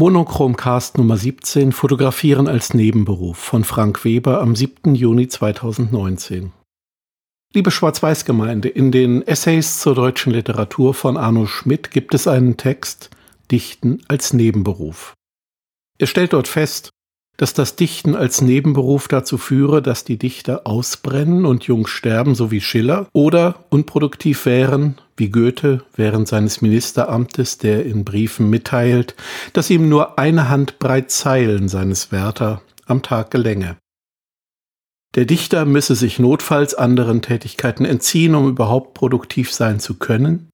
Monochromcast Nummer 17 Fotografieren als Nebenberuf von Frank Weber am 7. Juni 2019. Liebe Schwarz-Weiß-Gemeinde, in den Essays zur deutschen Literatur von Arno Schmidt gibt es einen Text Dichten als Nebenberuf. Er stellt dort fest, dass das Dichten als Nebenberuf dazu führe, dass die Dichter ausbrennen und jung sterben, so wie Schiller, oder unproduktiv wären, wie Goethe während seines Ministeramtes, der in Briefen mitteilt, dass ihm nur eine Handbreit Zeilen seines Werther am Tag gelänge. Der Dichter müsse sich notfalls anderen Tätigkeiten entziehen, um überhaupt produktiv sein zu können,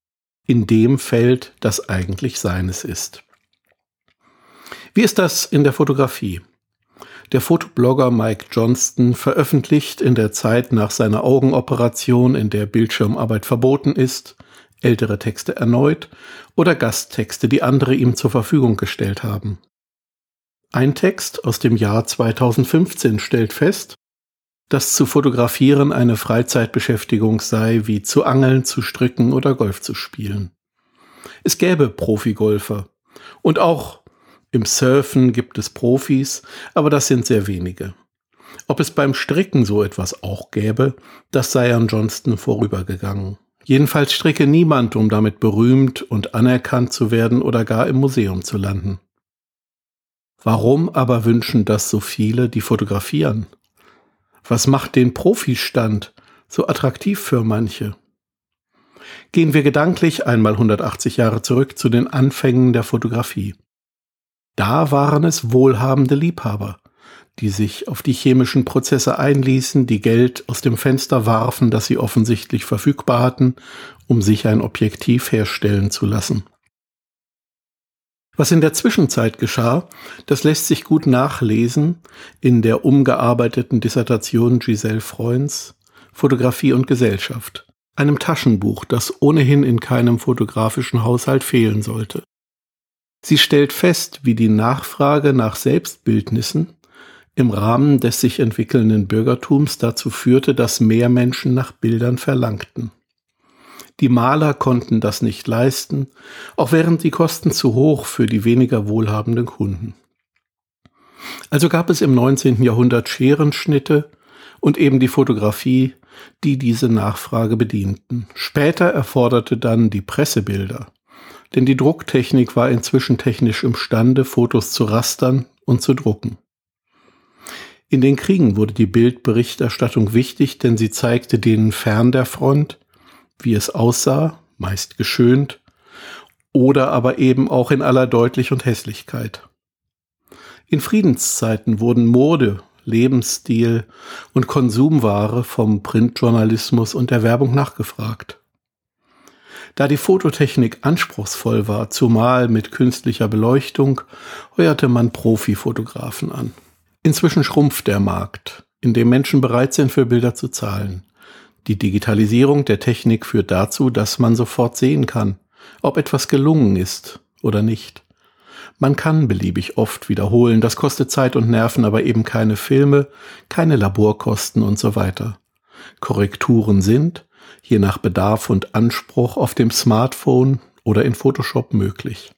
in dem Feld, das eigentlich seines ist. Wie ist das in der Fotografie? Der Fotoblogger Mike Johnston veröffentlicht in der Zeit nach seiner Augenoperation, in der Bildschirmarbeit verboten ist, ältere Texte erneut oder Gasttexte, die andere ihm zur Verfügung gestellt haben. Ein Text aus dem Jahr 2015 stellt fest, dass zu fotografieren eine Freizeitbeschäftigung sei, wie zu angeln, zu stricken oder Golf zu spielen. Es gäbe Profigolfer und auch im Surfen gibt es Profis, aber das sind sehr wenige. Ob es beim Stricken so etwas auch gäbe, das sei an Johnston vorübergegangen. Jedenfalls stricke niemand, um damit berühmt und anerkannt zu werden oder gar im Museum zu landen. Warum aber wünschen das so viele, die fotografieren? Was macht den Profistand so attraktiv für manche? Gehen wir gedanklich einmal 180 Jahre zurück zu den Anfängen der Fotografie. Da waren es wohlhabende Liebhaber, die sich auf die chemischen Prozesse einließen, die Geld aus dem Fenster warfen, das sie offensichtlich verfügbar hatten, um sich ein Objektiv herstellen zu lassen. Was in der Zwischenzeit geschah, das lässt sich gut nachlesen in der umgearbeiteten Dissertation Giselle Freunds Fotografie und Gesellschaft, einem Taschenbuch, das ohnehin in keinem fotografischen Haushalt fehlen sollte. Sie stellt fest, wie die Nachfrage nach Selbstbildnissen im Rahmen des sich entwickelnden Bürgertums dazu führte, dass mehr Menschen nach Bildern verlangten. Die Maler konnten das nicht leisten, auch wären die Kosten zu hoch für die weniger wohlhabenden Kunden. Also gab es im 19. Jahrhundert Scherenschnitte und eben die Fotografie, die diese Nachfrage bedienten. Später erforderte dann die Pressebilder denn die Drucktechnik war inzwischen technisch imstande, Fotos zu rastern und zu drucken. In den Kriegen wurde die Bildberichterstattung wichtig, denn sie zeigte denen fern der Front, wie es aussah, meist geschönt, oder aber eben auch in aller Deutlich und Hässlichkeit. In Friedenszeiten wurden Mode, Lebensstil und Konsumware vom Printjournalismus und der Werbung nachgefragt. Da die Fototechnik anspruchsvoll war, zumal mit künstlicher Beleuchtung, heuerte man Profifotografen an. Inzwischen schrumpft der Markt, in dem Menschen bereit sind, für Bilder zu zahlen. Die Digitalisierung der Technik führt dazu, dass man sofort sehen kann, ob etwas gelungen ist oder nicht. Man kann beliebig oft wiederholen, das kostet Zeit und Nerven, aber eben keine Filme, keine Laborkosten und so weiter. Korrekturen sind, je nach Bedarf und Anspruch auf dem Smartphone oder in Photoshop möglich.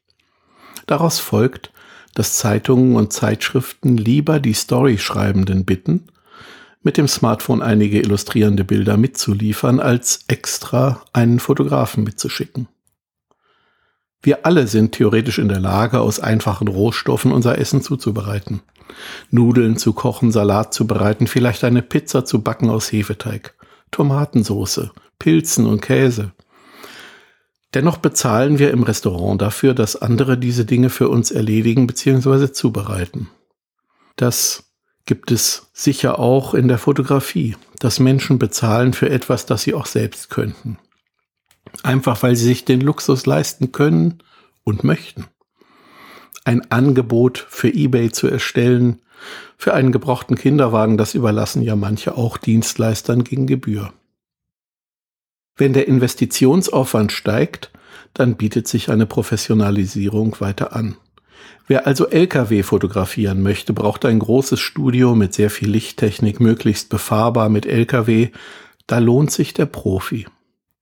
Daraus folgt, dass Zeitungen und Zeitschriften lieber die Storyschreibenden bitten, mit dem Smartphone einige illustrierende Bilder mitzuliefern, als extra einen Fotografen mitzuschicken. Wir alle sind theoretisch in der Lage, aus einfachen Rohstoffen unser Essen zuzubereiten. Nudeln zu kochen, Salat zu bereiten, vielleicht eine Pizza zu backen aus Hefeteig, Tomatensoße, Pilzen und Käse. Dennoch bezahlen wir im Restaurant dafür, dass andere diese Dinge für uns erledigen bzw. zubereiten. Das gibt es sicher auch in der Fotografie, dass Menschen bezahlen für etwas, das sie auch selbst könnten. Einfach weil sie sich den Luxus leisten können und möchten. Ein Angebot für eBay zu erstellen, für einen gebrauchten Kinderwagen, das überlassen ja manche auch Dienstleistern gegen Gebühr. Wenn der Investitionsaufwand steigt, dann bietet sich eine Professionalisierung weiter an. Wer also Lkw fotografieren möchte, braucht ein großes Studio mit sehr viel Lichttechnik, möglichst befahrbar mit Lkw. Da lohnt sich der Profi.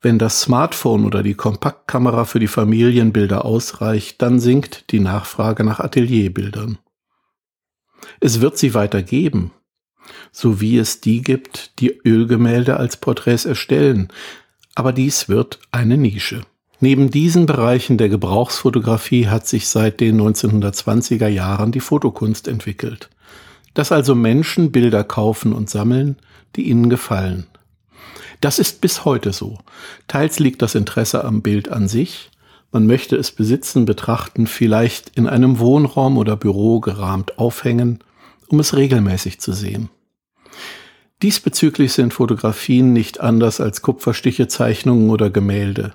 Wenn das Smartphone oder die Kompaktkamera für die Familienbilder ausreicht, dann sinkt die Nachfrage nach Atelierbildern. Es wird sie weiter geben, so wie es die gibt, die Ölgemälde als Porträts erstellen, aber dies wird eine Nische. Neben diesen Bereichen der Gebrauchsfotografie hat sich seit den 1920er Jahren die Fotokunst entwickelt. Dass also Menschen Bilder kaufen und sammeln, die ihnen gefallen. Das ist bis heute so. Teils liegt das Interesse am Bild an sich, man möchte es besitzen, betrachten, vielleicht in einem Wohnraum oder Büro gerahmt aufhängen, um es regelmäßig zu sehen. Diesbezüglich sind Fotografien nicht anders als Kupferstiche, Zeichnungen oder Gemälde.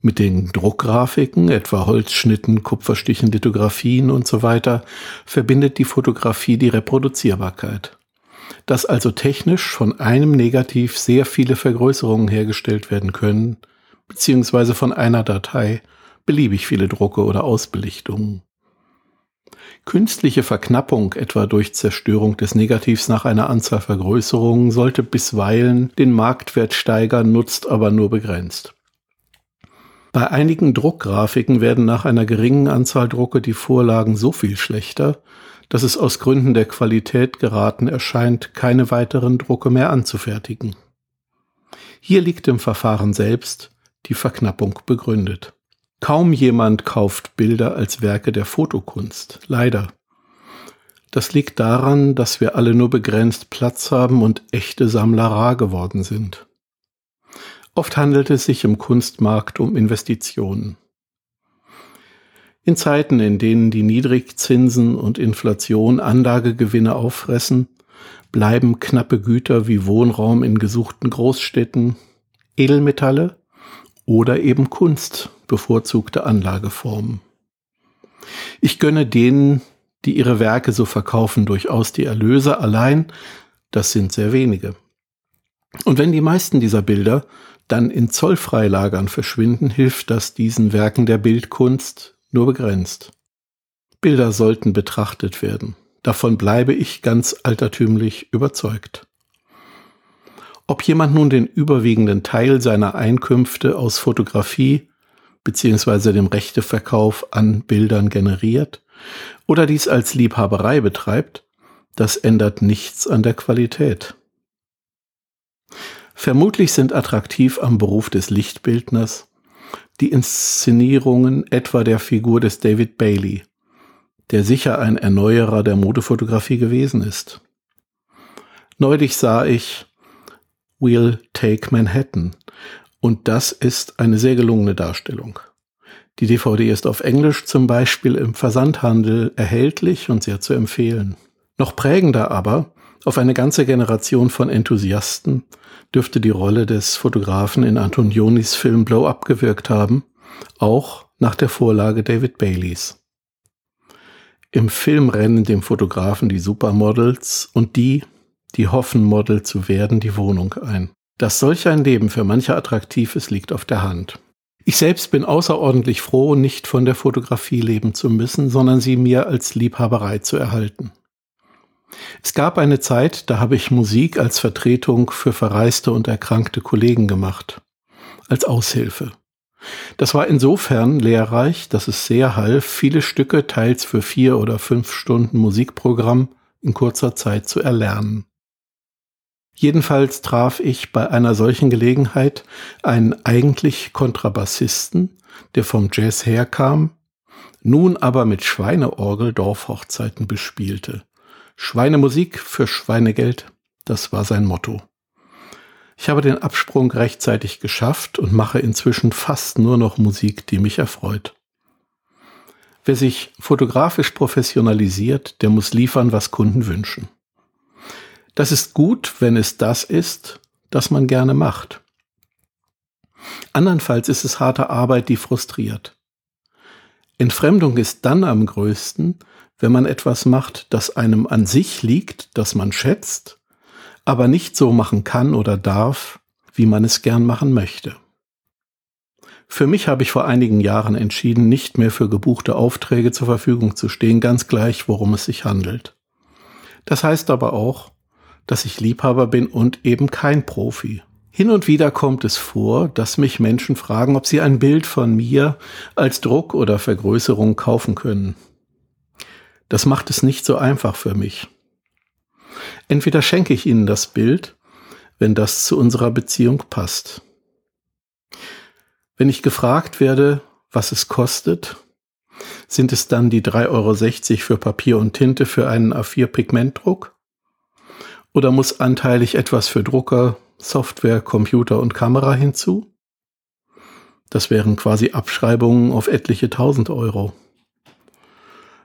Mit den Druckgrafiken, etwa Holzschnitten, Kupferstichen, Lithografien und so weiter, verbindet die Fotografie die Reproduzierbarkeit. Dass also technisch von einem Negativ sehr viele Vergrößerungen hergestellt werden können, beziehungsweise von einer Datei beliebig viele Drucke oder Ausbelichtungen. Künstliche Verknappung, etwa durch Zerstörung des Negativs nach einer Anzahl Vergrößerungen, sollte bisweilen den Marktwert steigern, nutzt aber nur begrenzt. Bei einigen Druckgrafiken werden nach einer geringen Anzahl Drucke die Vorlagen so viel schlechter, dass es aus Gründen der Qualität geraten erscheint, keine weiteren Drucke mehr anzufertigen. Hier liegt im Verfahren selbst die Verknappung begründet. Kaum jemand kauft Bilder als Werke der Fotokunst, leider. Das liegt daran, dass wir alle nur begrenzt Platz haben und echte Sammler rar geworden sind. Oft handelt es sich im Kunstmarkt um Investitionen. In Zeiten, in denen die Niedrigzinsen und Inflation Anlagegewinne auffressen, bleiben knappe Güter wie Wohnraum in gesuchten Großstädten, Edelmetalle oder eben Kunst bevorzugte Anlageformen. Ich gönne denen, die ihre Werke so verkaufen, durchaus die Erlöse allein, das sind sehr wenige. Und wenn die meisten dieser Bilder dann in Zollfreilagern verschwinden, hilft das diesen Werken der Bildkunst nur begrenzt. Bilder sollten betrachtet werden. Davon bleibe ich ganz altertümlich überzeugt. Ob jemand nun den überwiegenden Teil seiner Einkünfte aus Fotografie bzw. dem Rechteverkauf an Bildern generiert oder dies als Liebhaberei betreibt, das ändert nichts an der Qualität. Vermutlich sind attraktiv am Beruf des Lichtbildners die Inszenierungen etwa der Figur des David Bailey, der sicher ein Erneuerer der Modefotografie gewesen ist. Neulich sah ich We'll Take Manhattan und das ist eine sehr gelungene Darstellung. Die DVD ist auf Englisch zum Beispiel im Versandhandel erhältlich und sehr zu empfehlen. Noch prägender aber, auf eine ganze Generation von Enthusiasten dürfte die Rolle des Fotografen in Antonionis Film Blow Up gewirkt haben, auch nach der Vorlage David Baileys. Im Film rennen dem Fotografen die Supermodels und die, die hoffen, Model zu werden, die Wohnung ein. Dass solch ein Leben für manche attraktiv ist, liegt auf der Hand. Ich selbst bin außerordentlich froh, nicht von der Fotografie leben zu müssen, sondern sie mir als Liebhaberei zu erhalten. Es gab eine Zeit, da habe ich Musik als Vertretung für verreiste und erkrankte Kollegen gemacht, als Aushilfe. Das war insofern lehrreich, dass es sehr half, viele Stücke teils für vier oder fünf Stunden Musikprogramm in kurzer Zeit zu erlernen. Jedenfalls traf ich bei einer solchen Gelegenheit einen eigentlich Kontrabassisten, der vom Jazz herkam, nun aber mit Schweineorgel Dorfhochzeiten bespielte. Schweinemusik für Schweinegeld, das war sein Motto. Ich habe den Absprung rechtzeitig geschafft und mache inzwischen fast nur noch Musik, die mich erfreut. Wer sich fotografisch professionalisiert, der muss liefern, was Kunden wünschen. Das ist gut, wenn es das ist, das man gerne macht. Andernfalls ist es harte Arbeit, die frustriert. Entfremdung ist dann am größten, wenn man etwas macht, das einem an sich liegt, das man schätzt, aber nicht so machen kann oder darf, wie man es gern machen möchte. Für mich habe ich vor einigen Jahren entschieden, nicht mehr für gebuchte Aufträge zur Verfügung zu stehen, ganz gleich, worum es sich handelt. Das heißt aber auch, dass ich Liebhaber bin und eben kein Profi. Hin und wieder kommt es vor, dass mich Menschen fragen, ob sie ein Bild von mir als Druck oder Vergrößerung kaufen können. Das macht es nicht so einfach für mich. Entweder schenke ich ihnen das Bild, wenn das zu unserer Beziehung passt. Wenn ich gefragt werde, was es kostet, sind es dann die 3,60 Euro für Papier und Tinte für einen A4-Pigmentdruck? Oder muss anteilig etwas für Drucker, Software, Computer und Kamera hinzu? Das wären quasi Abschreibungen auf etliche tausend Euro.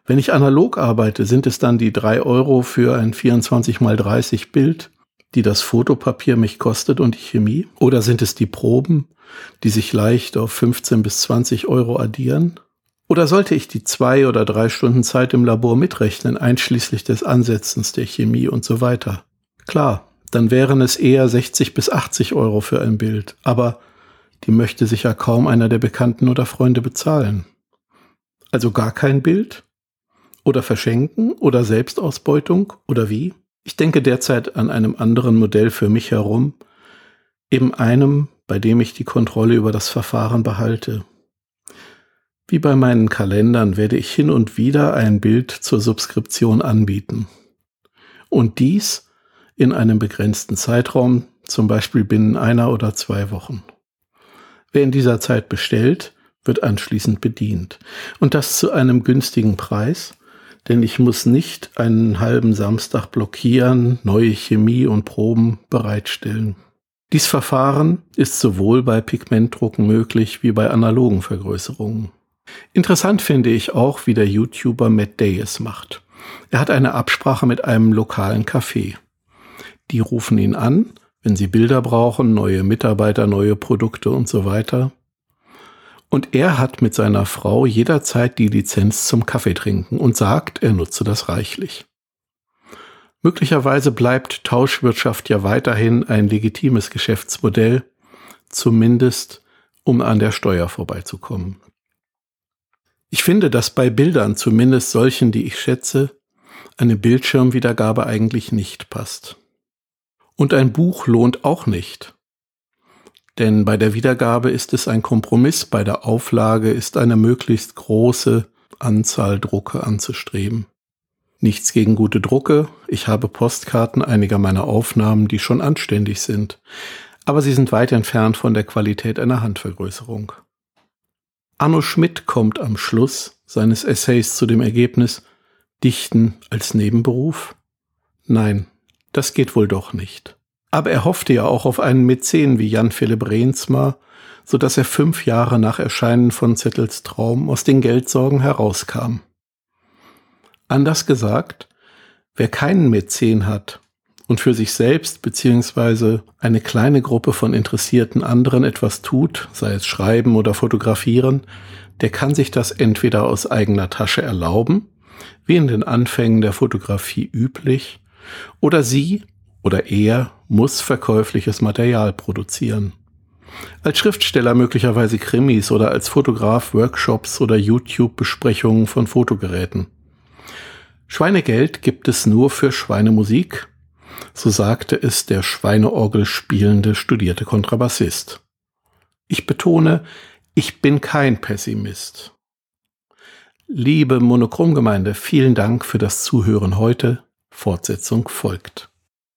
Wenn ich analog arbeite, sind es dann die drei Euro für ein 24 mal 30 Bild, die das Fotopapier mich kostet und die Chemie? Oder sind es die Proben, die sich leicht auf 15 bis 20 Euro addieren? Oder sollte ich die zwei oder drei Stunden Zeit im Labor mitrechnen, einschließlich des Ansetzens der Chemie und so weiter? Klar, dann wären es eher 60 bis 80 Euro für ein Bild, aber die möchte sich ja kaum einer der Bekannten oder Freunde bezahlen. Also gar kein Bild? Oder verschenken? Oder Selbstausbeutung? Oder wie? Ich denke derzeit an einem anderen Modell für mich herum, eben einem, bei dem ich die Kontrolle über das Verfahren behalte. Wie bei meinen Kalendern werde ich hin und wieder ein Bild zur Subskription anbieten. Und dies in einem begrenzten Zeitraum, zum Beispiel binnen einer oder zwei Wochen. Wer in dieser Zeit bestellt, wird anschließend bedient. Und das zu einem günstigen Preis, denn ich muss nicht einen halben Samstag blockieren, neue Chemie und Proben bereitstellen. Dies Verfahren ist sowohl bei Pigmentdrucken möglich wie bei analogen Vergrößerungen. Interessant finde ich auch, wie der YouTuber Matt Day es macht. Er hat eine Absprache mit einem lokalen Café. Die rufen ihn an, wenn sie Bilder brauchen, neue Mitarbeiter, neue Produkte und so weiter. Und er hat mit seiner Frau jederzeit die Lizenz zum Kaffeetrinken und sagt, er nutze das reichlich. Möglicherweise bleibt Tauschwirtschaft ja weiterhin ein legitimes Geschäftsmodell, zumindest um an der Steuer vorbeizukommen. Ich finde, dass bei Bildern, zumindest solchen, die ich schätze, eine Bildschirmwiedergabe eigentlich nicht passt. Und ein Buch lohnt auch nicht. Denn bei der Wiedergabe ist es ein Kompromiss, bei der Auflage ist eine möglichst große Anzahl Drucke anzustreben. Nichts gegen gute Drucke, ich habe Postkarten einiger meiner Aufnahmen, die schon anständig sind, aber sie sind weit entfernt von der Qualität einer Handvergrößerung. Arno Schmidt kommt am Schluss seines Essays zu dem Ergebnis, Dichten als Nebenberuf? Nein, das geht wohl doch nicht. Aber er hoffte ja auch auf einen Mäzen wie Jan Philipp Reensma, so dass er fünf Jahre nach Erscheinen von Zettels Traum aus den Geldsorgen herauskam. Anders gesagt, wer keinen Mäzen hat und für sich selbst beziehungsweise eine kleine Gruppe von interessierten anderen etwas tut, sei es schreiben oder fotografieren, der kann sich das entweder aus eigener Tasche erlauben, wie in den Anfängen der Fotografie üblich, oder sie oder er muss verkäufliches Material produzieren. Als Schriftsteller möglicherweise Krimis oder als Fotograf Workshops oder YouTube-Besprechungen von Fotogeräten. Schweinegeld gibt es nur für Schweinemusik, so sagte es der Schweineorgel spielende studierte Kontrabassist. Ich betone, ich bin kein Pessimist. Liebe Monochromgemeinde, vielen Dank für das Zuhören heute. Fortsetzung folgt.